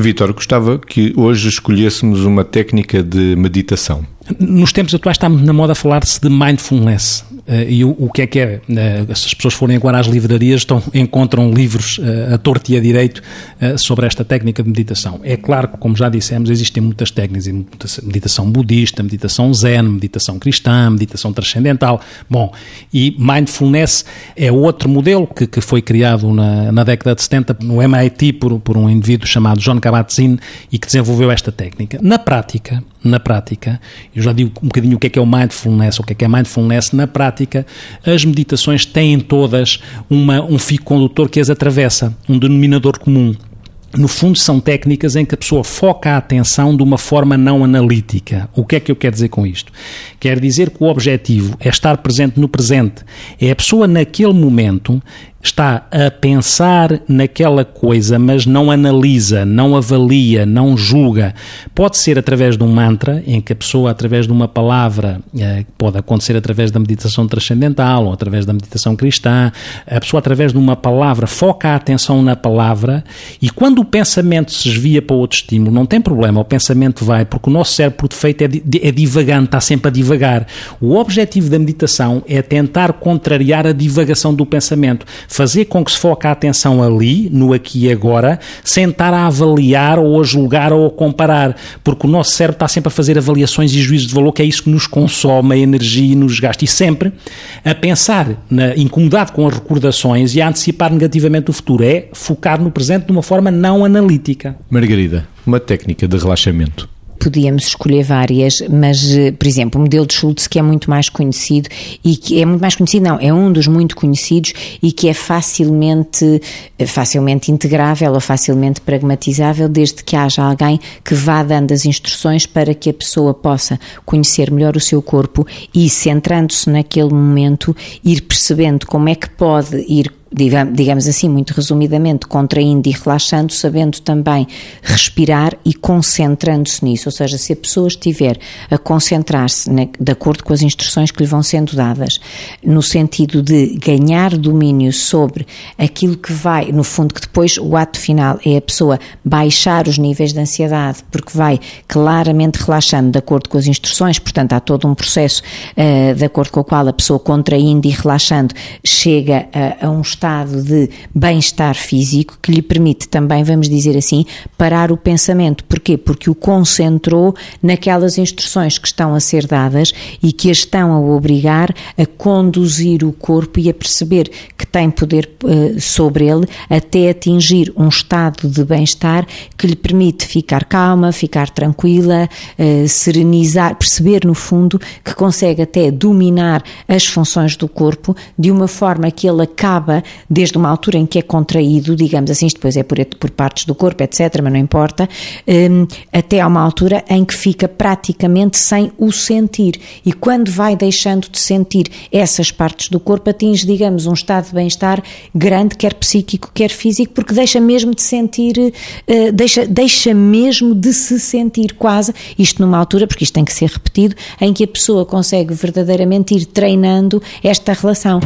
Vítor, gostava que hoje escolhêssemos uma técnica de meditação. Nos tempos atuais está na moda falar-se de mindfulness. Uh, e o, o, que é que é? Uh, se as pessoas forem agora às livrarias, estão, encontram livros uh, a torto e a direito sobre esta técnica de meditação. É claro que, como já dissemos, existem muitas técnicas, meditação budista, meditação zen, meditação cristã, meditação transcendental. Bom, e mindfulness é outro modelo que, que foi criado na, na década de 70 no MIT por, por um indivíduo chamado John Kabat-Zinn e que desenvolveu esta técnica. Na prática, na prática, eu já digo um bocadinho o que é que é o mindfulness, o que é que é mindfulness na prática, as meditações têm todas uma, um fio condutor que as atravessa, um denominador comum no fundo, são técnicas em que a pessoa foca a atenção de uma forma não analítica. O que é que eu quero dizer com isto? Quer dizer que o objetivo é estar presente no presente. É a pessoa, naquele momento, está a pensar naquela coisa, mas não analisa, não avalia, não julga. Pode ser através de um mantra, em que a pessoa, através de uma palavra, eh, pode acontecer através da meditação transcendental ou através da meditação cristã, a pessoa, através de uma palavra, foca a atenção na palavra e quando o pensamento se desvia para outro estímulo, não tem problema, o pensamento vai, porque o nosso cérebro, por defeito, é, é divagante, está sempre a divagar. O objetivo da meditação é tentar contrariar a divagação do pensamento fazer com que se foque a atenção ali, no aqui e agora, sem estar a avaliar ou a julgar ou a comparar, porque o nosso cérebro está sempre a fazer avaliações e juízos de valor, que é isso que nos consome a energia e nos gasta, e sempre a pensar, na, incomodado com as recordações e a antecipar negativamente o futuro, é focar no presente de uma forma não analítica. Margarida, uma técnica de relaxamento podíamos escolher várias, mas, eh, por exemplo, o modelo de Schultz, que é muito mais conhecido e que é muito mais conhecido, não, é um dos muito conhecidos e que é facilmente, eh, facilmente integrável ou facilmente pragmatizável, desde que haja alguém que vá dando as instruções para que a pessoa possa conhecer melhor o seu corpo e, centrando-se naquele momento, ir percebendo como é que pode ir digamos assim, muito resumidamente, contraindo e relaxando, sabendo também respirar e concentrando-se nisso. Ou seja, se a pessoa estiver a concentrar-se de acordo com as instruções que lhe vão sendo dadas, no sentido de ganhar domínio sobre aquilo que vai, no fundo, que depois o ato final é a pessoa baixar os níveis de ansiedade, porque vai claramente relaxando de acordo com as instruções, portanto, há todo um processo uh, de acordo com o qual a pessoa contraindo e relaxando chega a, a um estado estado de bem-estar físico que lhe permite também, vamos dizer assim, parar o pensamento. Porquê? Porque o concentrou naquelas instruções que estão a ser dadas e que a estão a obrigar a conduzir o corpo e a perceber que tem poder uh, sobre ele até atingir um estado de bem-estar que lhe permite ficar calma, ficar tranquila, uh, serenizar, perceber no fundo que consegue até dominar as funções do corpo de uma forma que ele acaba desde uma altura em que é contraído, digamos assim, depois é por, por partes do corpo, etc., mas não importa, até a uma altura em que fica praticamente sem o sentir. E quando vai deixando de sentir essas partes do corpo, atinge, digamos, um estado de bem-estar grande, quer psíquico, quer físico, porque deixa mesmo de sentir, uh, deixa, deixa mesmo de se sentir quase, isto numa altura, porque isto tem que ser repetido, em que a pessoa consegue verdadeiramente ir treinando esta relação.